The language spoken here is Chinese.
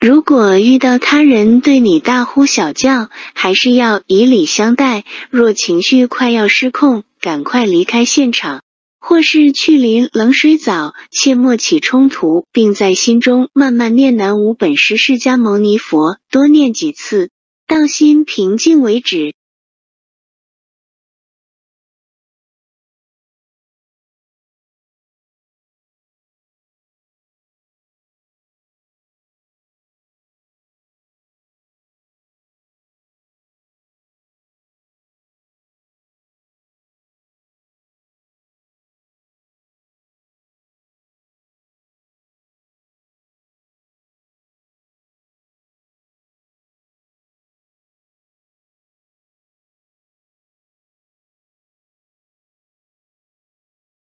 如果遇到他人对你大呼小叫还是要以礼相待若情绪快要失控赶快离开现场或是去淋冷水澡切莫起冲突并在心中慢慢念南无本师释迦牟尼佛多念几次到心平静为止。